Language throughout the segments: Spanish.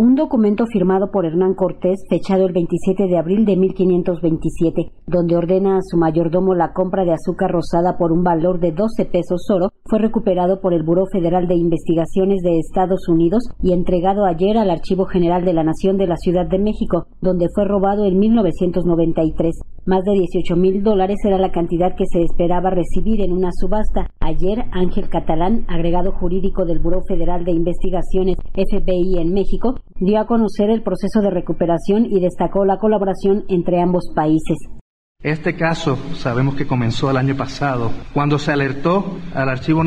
un documento firmado por Hernán Cortés, fechado el 27 de abril de 1527, donde ordena a su mayordomo la compra de azúcar rosada por un valor de 12 pesos oro, fue recuperado por el Buró Federal de Investigaciones de Estados Unidos y entregado ayer al Archivo General de la Nación de la Ciudad de México, donde fue robado en 1993. Más de 18 mil dólares era la cantidad que se esperaba recibir en una subasta. Ayer, Ángel Catalán, agregado jurídico del Buró Federal de Investigaciones FBI en México, dio a conocer el proceso de recuperación y destacó la colaboración entre ambos países. Este caso sabemos que comenzó el año pasado, cuando se alertó al Archivo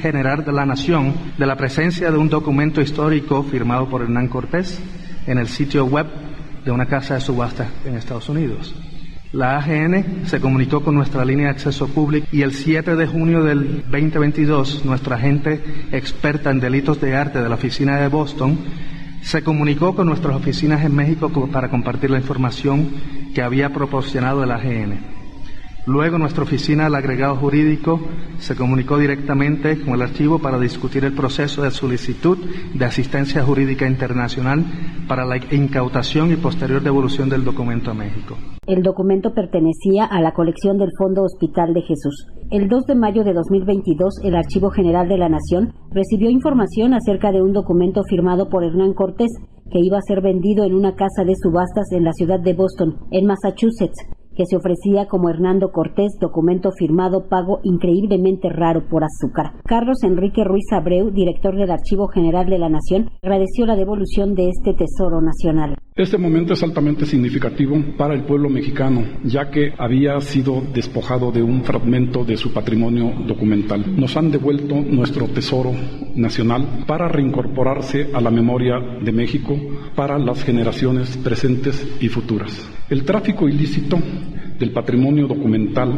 General de la Nación de la presencia de un documento histórico firmado por Hernán Cortés en el sitio web de una casa de subasta en Estados Unidos. La AGN se comunicó con nuestra línea de acceso público y el 7 de junio del 2022 nuestra agente experta en delitos de arte de la oficina de Boston se comunicó con nuestras oficinas en México para compartir la información que había proporcionado el AGN. Luego nuestra oficina del agregado jurídico se comunicó directamente con el archivo para discutir el proceso de solicitud de asistencia jurídica internacional para la incautación y posterior devolución del documento a México. El documento pertenecía a la colección del Fondo Hospital de Jesús. El 2 de mayo de 2022, el Archivo General de la Nación recibió información acerca de un documento firmado por Hernán Cortés que iba a ser vendido en una casa de subastas en la ciudad de Boston, en Massachusetts, que se ofrecía como Hernando Cortés, documento firmado pago increíblemente raro por azúcar. Carlos Enrique Ruiz Abreu, director del Archivo General de la Nación, agradeció la devolución de este tesoro nacional. Este momento es altamente significativo para el pueblo mexicano, ya que había sido despojado de un fragmento de su patrimonio documental. Nos han devuelto nuestro tesoro nacional para reincorporarse a la memoria de México para las generaciones presentes y futuras. El tráfico ilícito del patrimonio documental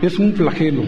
es un flagelo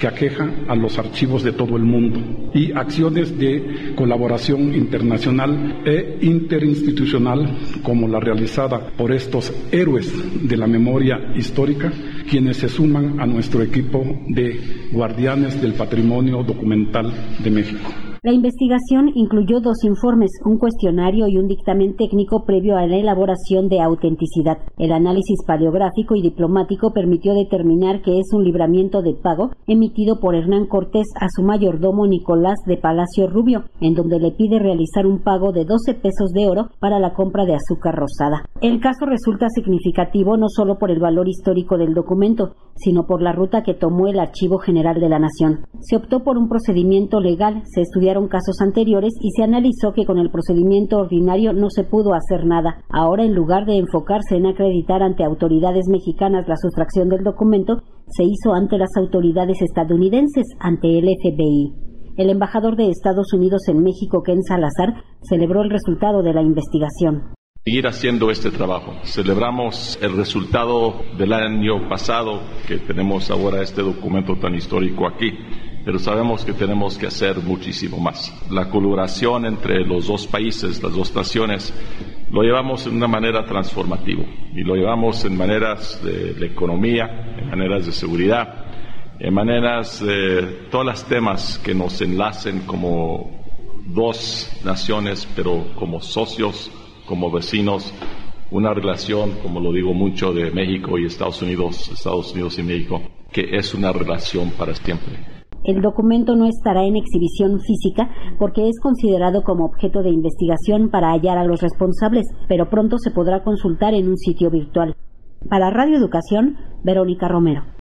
que aqueja a los archivos de todo el mundo y acciones de colaboración internacional e interinstitucional como la realizada por estos héroes de la memoria histórica, quienes se suman a nuestro equipo de guardianes del patrimonio documental de México. La investigación incluyó dos informes, un cuestionario y un dictamen técnico previo a la elaboración de autenticidad. El análisis paleográfico y diplomático permitió determinar que es un libramiento de pago emitido por Hernán Cortés a su mayordomo Nicolás de Palacio Rubio, en donde le pide realizar un pago de 12 pesos de oro para la compra de azúcar rosada. El caso resulta significativo no solo por el valor histórico del documento, sino por la ruta que tomó el Archivo General de la Nación. Se optó por un procedimiento legal, se estudiaron casos anteriores y se analizó que con el procedimiento ordinario no se pudo hacer nada. Ahora, en lugar de enfocarse en acreditar ante autoridades mexicanas la sustracción del documento, se hizo ante las autoridades estadounidenses, ante el FBI. El embajador de Estados Unidos en México, Ken Salazar, celebró el resultado de la investigación seguir haciendo este trabajo. Celebramos el resultado del año pasado, que tenemos ahora este documento tan histórico aquí, pero sabemos que tenemos que hacer muchísimo más. La colaboración entre los dos países, las dos naciones, lo llevamos en una manera transformativa y lo llevamos en maneras de la economía, en maneras de seguridad, en maneras de todos los temas que nos enlacen como dos naciones, pero como socios como vecinos una relación, como lo digo mucho, de México y Estados Unidos, Estados Unidos y México, que es una relación para siempre. El documento no estará en exhibición física porque es considerado como objeto de investigación para hallar a los responsables, pero pronto se podrá consultar en un sitio virtual. Para Radio Educación, Verónica Romero.